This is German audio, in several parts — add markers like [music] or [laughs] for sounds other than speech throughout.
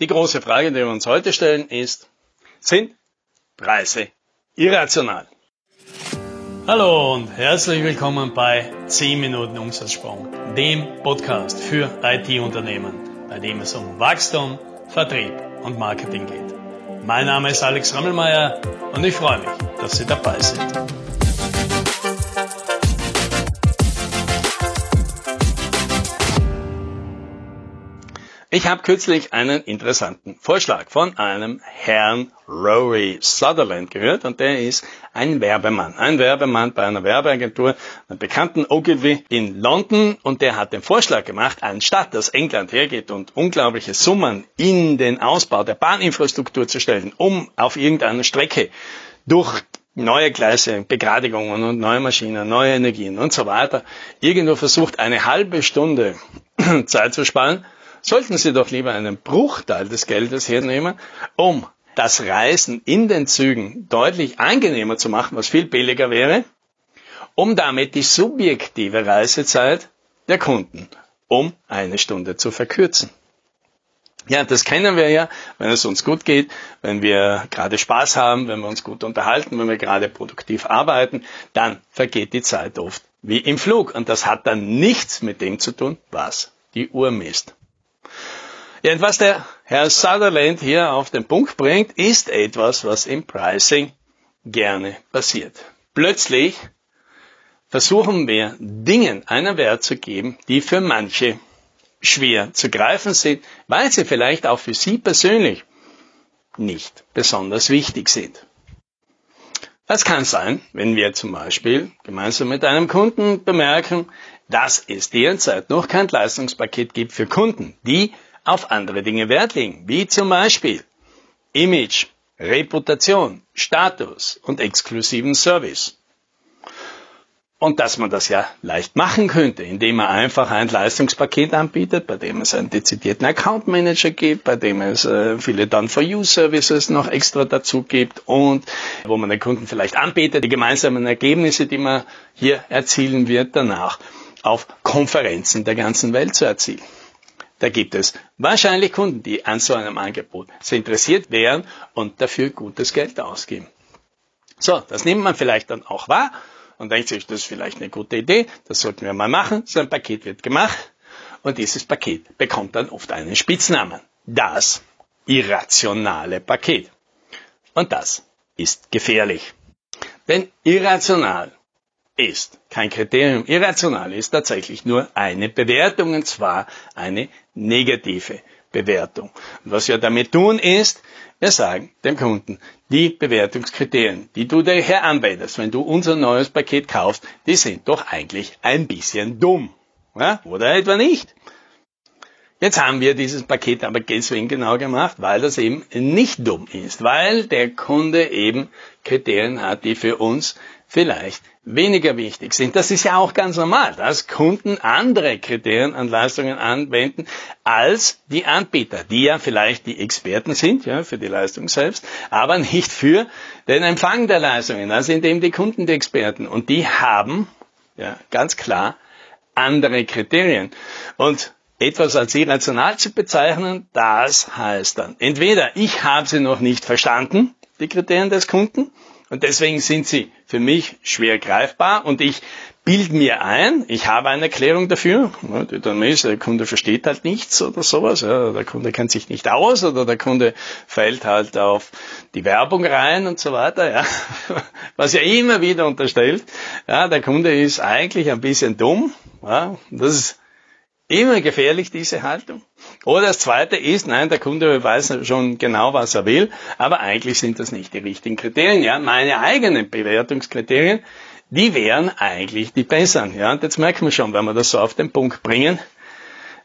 Die große Frage, die wir uns heute stellen, ist, sind Preise irrational? Hallo und herzlich willkommen bei 10 Minuten Umsatzsprung, dem Podcast für IT-Unternehmen, bei dem es um Wachstum, Vertrieb und Marketing geht. Mein Name ist Alex Rammelmeier und ich freue mich, dass Sie dabei sind. Ich habe kürzlich einen interessanten Vorschlag von einem Herrn Rory Sutherland gehört und der ist ein Werbemann. Ein Werbemann bei einer Werbeagentur, einem bekannten Ogilvy in London und der hat den Vorschlag gemacht, anstatt dass England hergeht und unglaubliche Summen in den Ausbau der Bahninfrastruktur zu stellen, um auf irgendeiner Strecke durch neue Gleise, Begradigungen und neue Maschinen, neue Energien und so weiter, irgendwo versucht, eine halbe Stunde [clears throat] Zeit zu sparen, sollten Sie doch lieber einen Bruchteil des Geldes hernehmen, um das Reisen in den Zügen deutlich angenehmer zu machen, was viel billiger wäre, um damit die subjektive Reisezeit der Kunden um eine Stunde zu verkürzen. Ja, das kennen wir ja, wenn es uns gut geht, wenn wir gerade Spaß haben, wenn wir uns gut unterhalten, wenn wir gerade produktiv arbeiten, dann vergeht die Zeit oft wie im Flug. Und das hat dann nichts mit dem zu tun, was die Uhr misst. Und was der Herr Sutherland hier auf den Punkt bringt, ist etwas, was im Pricing gerne passiert. Plötzlich versuchen wir Dingen einen Wert zu geben, die für manche schwer zu greifen sind, weil sie vielleicht auch für Sie persönlich nicht besonders wichtig sind. Das kann sein, wenn wir zum Beispiel gemeinsam mit einem Kunden bemerken, dass es derzeit noch kein Leistungspaket gibt für Kunden, die auf andere Dinge Wert legen, wie zum Beispiel Image, Reputation, Status und exklusiven Service. Und dass man das ja leicht machen könnte, indem man einfach ein Leistungspaket anbietet, bei dem es einen dezidierten Account Manager gibt, bei dem es äh, viele Done-for-You-Services noch extra dazu gibt und wo man den Kunden vielleicht anbietet, die gemeinsamen Ergebnisse, die man hier erzielen wird, danach auf Konferenzen der ganzen Welt zu erzielen. Da gibt es wahrscheinlich Kunden, die an so einem Angebot sehr interessiert wären und dafür gutes Geld ausgeben. So, das nimmt man vielleicht dann auch wahr und denkt sich, das ist vielleicht eine gute Idee, das sollten wir mal machen. So ein Paket wird gemacht und dieses Paket bekommt dann oft einen Spitznamen. Das irrationale Paket. Und das ist gefährlich. Denn irrational ist kein Kriterium. Irrational ist tatsächlich nur eine Bewertung und zwar eine negative Bewertung. Und was wir damit tun ist, wir sagen dem Kunden, die Bewertungskriterien, die du dir hier anwendest, wenn du unser neues Paket kaufst, die sind doch eigentlich ein bisschen dumm. Ja? Oder etwa nicht? Jetzt haben wir dieses Paket aber deswegen genau gemacht, weil das eben nicht dumm ist, weil der Kunde eben Kriterien hat, die für uns vielleicht weniger wichtig sind. Das ist ja auch ganz normal, dass Kunden andere Kriterien an Leistungen anwenden als die Anbieter, die ja vielleicht die Experten sind, ja, für die Leistung selbst, aber nicht für den Empfang der Leistungen. Da sind eben die Kunden die Experten und die haben, ja, ganz klar andere Kriterien. Und etwas als irrational zu bezeichnen, das heißt dann, entweder ich habe sie noch nicht verstanden, die Kriterien des Kunden, und deswegen sind sie für mich schwer greifbar und ich bild mir ein, ich habe eine Erklärung dafür. Dann ist, der Kunde versteht halt nichts oder sowas, der Kunde kennt sich nicht aus oder der Kunde fällt halt auf die Werbung rein und so weiter. [laughs] Was ja immer wieder unterstellt, der Kunde ist eigentlich ein bisschen dumm. Das ist immer gefährlich, diese Haltung. Oder das zweite ist, nein, der Kunde weiß schon genau, was er will, aber eigentlich sind das nicht die richtigen Kriterien. Ja, meine eigenen Bewertungskriterien, die wären eigentlich die besseren. Ja, und jetzt merken wir schon, wenn wir das so auf den Punkt bringen,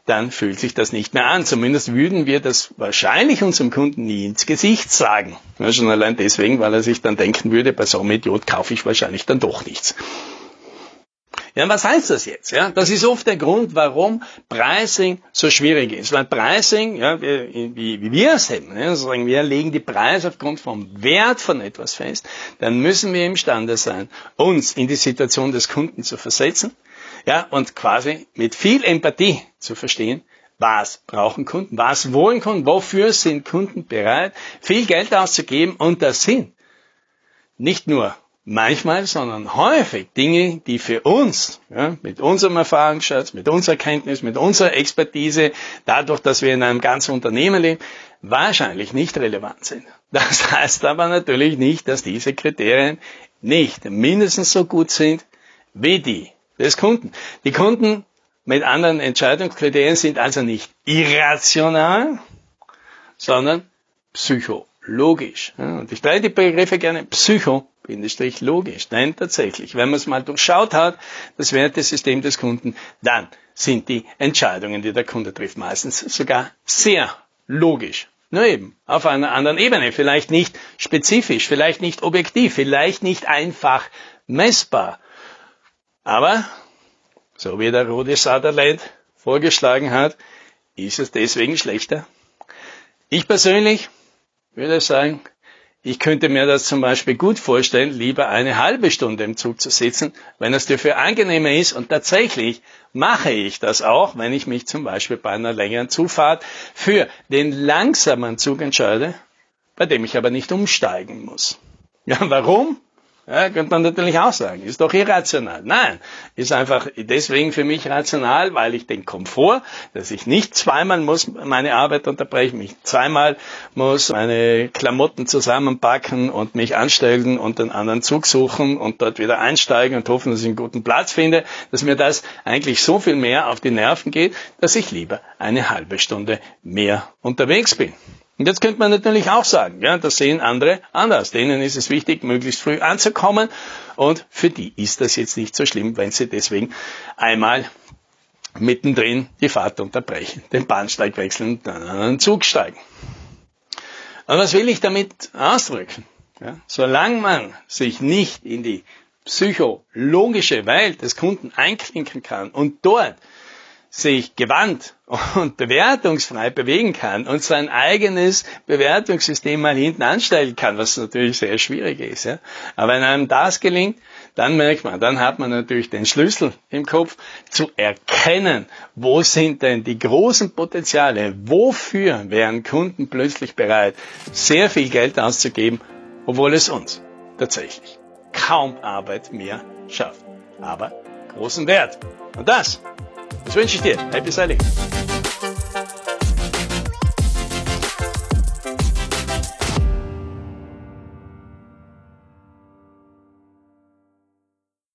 dann fühlt sich das nicht mehr an. Zumindest würden wir das wahrscheinlich unserem Kunden nie ins Gesicht sagen. Ja, schon allein deswegen, weil er sich dann denken würde, bei so einem Idiot kaufe ich wahrscheinlich dann doch nichts. Ja, was heißt das jetzt? Ja, das ist oft der Grund, warum Pricing so schwierig ist. Weil Pricing, ja, wie, wie wir es hätten, ja, sagen wir legen die Preise aufgrund vom Wert von etwas fest, dann müssen wir imstande sein, uns in die Situation des Kunden zu versetzen, ja, und quasi mit viel Empathie zu verstehen, Was brauchen Kunden? Was wollen Kunden? Wofür sind Kunden bereit, viel Geld auszugeben? Und das sind nicht nur manchmal, sondern häufig Dinge, die für uns, ja, mit unserem Erfahrungsschatz, mit unserer Kenntnis, mit unserer Expertise, dadurch, dass wir in einem ganzen Unternehmen leben, wahrscheinlich nicht relevant sind. Das [laughs] heißt aber natürlich nicht, dass diese Kriterien nicht mindestens so gut sind wie die des Kunden. Die Kunden mit anderen Entscheidungskriterien sind also nicht irrational, sondern psychologisch. Und ich drehe die Begriffe gerne psycho logisch. Denn tatsächlich, wenn man es mal durchschaut hat, das Wertesystem des Kunden, dann sind die Entscheidungen, die der Kunde trifft, meistens sogar sehr logisch. Nur eben auf einer anderen Ebene. Vielleicht nicht spezifisch, vielleicht nicht objektiv, vielleicht nicht einfach messbar. Aber, so wie der Rudi Sutherland vorgeschlagen hat, ist es deswegen schlechter. Ich persönlich würde sagen, ich könnte mir das zum Beispiel gut vorstellen, lieber eine halbe Stunde im Zug zu sitzen, wenn es dafür angenehmer ist. Und tatsächlich mache ich das auch, wenn ich mich zum Beispiel bei einer längeren Zufahrt für den langsamen Zug entscheide, bei dem ich aber nicht umsteigen muss. Ja, warum? Ja, könnte man natürlich auch sagen, ist doch irrational. Nein, ist einfach deswegen für mich rational, weil ich den Komfort, dass ich nicht zweimal muss meine Arbeit unterbrechen, mich zweimal muss meine Klamotten zusammenpacken und mich anstellen und einen anderen Zug suchen und dort wieder einsteigen und hoffen, dass ich einen guten Platz finde, dass mir das eigentlich so viel mehr auf die Nerven geht, dass ich lieber eine halbe Stunde mehr unterwegs bin. Und jetzt könnte man natürlich auch sagen, ja, das sehen andere anders. Denen ist es wichtig, möglichst früh anzukommen. Und für die ist das jetzt nicht so schlimm, wenn sie deswegen einmal mittendrin die Fahrt unterbrechen, den Bahnsteig wechseln und dann an einen Zug steigen. Und was will ich damit ausdrücken? Ja, solange man sich nicht in die psychologische Welt des Kunden einklinken kann und dort sich gewandt und bewertungsfrei bewegen kann und sein eigenes Bewertungssystem mal hinten anstellen kann, was natürlich sehr schwierig ist. Ja. Aber wenn einem das gelingt, dann merkt man, dann hat man natürlich den Schlüssel im Kopf zu erkennen, wo sind denn die großen Potenziale, wofür wären Kunden plötzlich bereit, sehr viel Geld auszugeben, obwohl es uns tatsächlich kaum Arbeit mehr schafft, aber großen Wert. Und das Söyleyin işte. Hep iyilik.